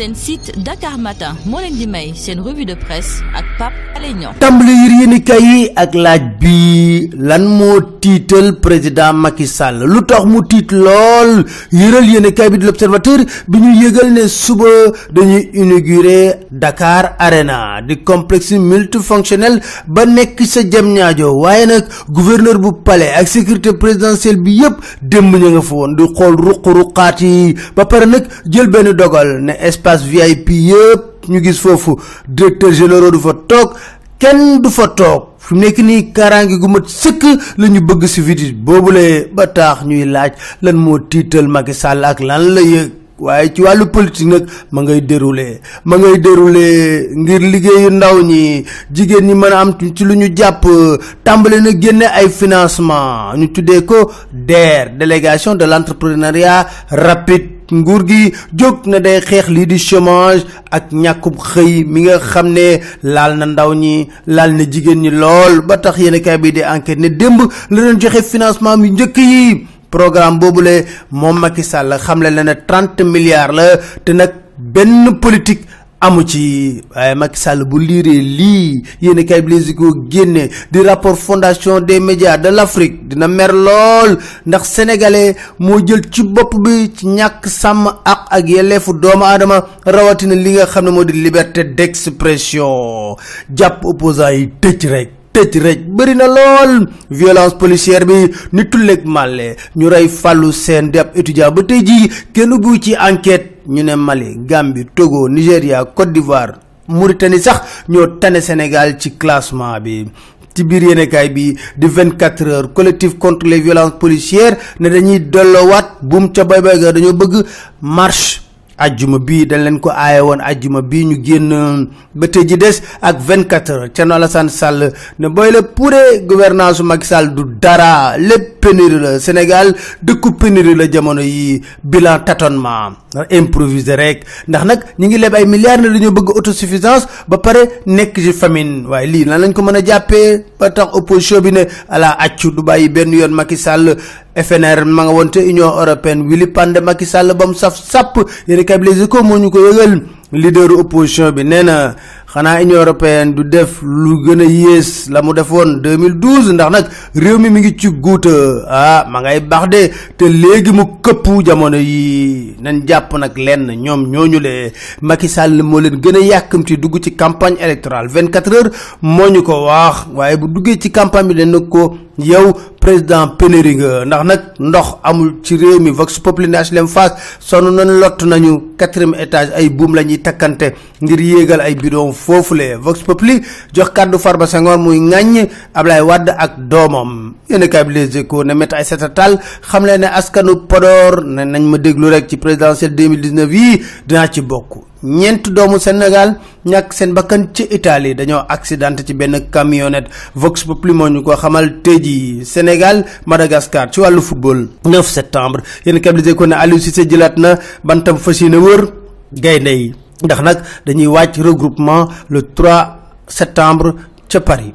seen site Dakar Matin moo leen di may seen revue de presse ak Pape Alé Niang. Tàmbali yër yéenekaay yi ak laaj bi lan moo tiital président Macky Sall? Lu tax mu tiit lool? Yëral yéenekaay bi di l'Observateur bi ñu yëgal ne suba dañuy inaugurer Dakar Arena di complexe multifonctionnel ba nekk sa jam ñaajo. Waaye nag gouverneur bu palais ak sécurité présidentielle bi yëpp démb nga fa woon di xool ruq-ruqaat yi. Ba pare nag jël benn dogal ne espace VIP yëpp ñu gis foofu directeur général du fa toog kenn du fa toog. Fi mu nekk nii kaaraange gu mat sëkk la ñu bëgg si visite boobule ba taax ñuy laaj lan moo tiital Macky Sall ak lan la yëg waaye ci wàllu politique nag ma ngay déroulé ma ngay déroulé ngir liggéeyu ndaw ñi jigéen ñi mën a am ci lu ñu jàpp tàmbale na génne ay financement ñu tuddee ko DER délégation de l'entrepreneuriat rapide. Nguur gi jóg na day xeex lii di chômage ak ñàkkub xëy mi nga xam ne laal na ndaw ñi laal na jigéen ñi lool ba tax yéen kay bi di enquête ne démb la doon joxe financement mi njëkk yi programme boobule moom Macky Sall xamle na ne trente milliards la te nag benn politique amu ci. Waaye Macky Sall bu liiree lii yéen kay bi ko génne di rapport fondation des médias de l'Afrique dina mer lool ndax sénégalais moo jël ci bopp bi ci ak ak yelleefu doomu aadama rawatina li nga xam ne moo di liberté d'expression. Jàpp opposants yi rek tëj rek bëri na lool. Violence policière bi ni tulleeg màlle ñu rey fàllu seen di ab étudiant ba tey jii kenn bu ci enquête. Ñu ne Mali Gambie Togo Nigéria Côte d'Ivoire Mauritanie sax ñoo tane Sénégal ci classement bi. Ci biir yéenekaay bi di 24 heures collectif contre les violences policières ne dañuy delloowaat buum ca bay bay ga dañoo bëgg marche ajjuma bii dañ leen ko aaye woon ajjuma bii ñu génn ba tey ji des ak 24 heures. Thierno Alassane Sall ne booy la pouree gouvernance Macky Sall du dara lépp pénurie la. Sénégal dëkku pénurie la jamono yi bilan tâtonnement. Improviser rek. Ndax nag ñu ngi leb ay milliards ne dañoo bëgg autosuffisance ba pare nekk ci famine. Waaye lii lan lañ ko mën a jàppee? Ba tax opposition bi ne ala accu du bàyyi benn yoon Macky FNR ma nga woon te Union européenne wili pande Macky Sall ba mu saf kay Les Échos moo ñu ko yëgal. Leader opposition bi xanaa Union européenne du def lu gën a yées la mu defoon 2012 ndax nag réew mi mi ngi ci guuta. Ah ma ngay baax de. Te léegi mu këpp jamono yi nañ jàpp nag lenn ñoom ñooñu le. Macky Sall moo leen gën a yàkkamti dugg ci campagne électorale. 24 heures moo ñu ko wax. Waaye bu duggee ci campagne bi dañ ko yow président pénéri nga. Ndax nag ndox amul ci réew mi. Vox populi ne HLM Fass sonn nañ lott nañu. Quatrième étage ay buum la ñuy takkante ngir yéegal ay bidon foofule vox populi jox kàddu Farba Senghor muy ŋàññ Ablaye Wade ak doomam. Yéen a bi Les Échos ne métti ay setatal xam ne askanu Podor ne nañ ma déglu rek ci présidentielle 2019 yii dinaa ci bokk. Ñeent doomu Sénégal ñàkk seen bakkan ci Italie dañoo accidenté ci benn camionnette. Vox Populi moo ñu ko xamal tey jii. Sénégal Madagascar ci football. 9 septembre. Yéen kablisé ko ne Aliou Cissé jëlaat na bantam fas yéene wër yi ndax nag dañuy regroupement le 3 septembre ca Paris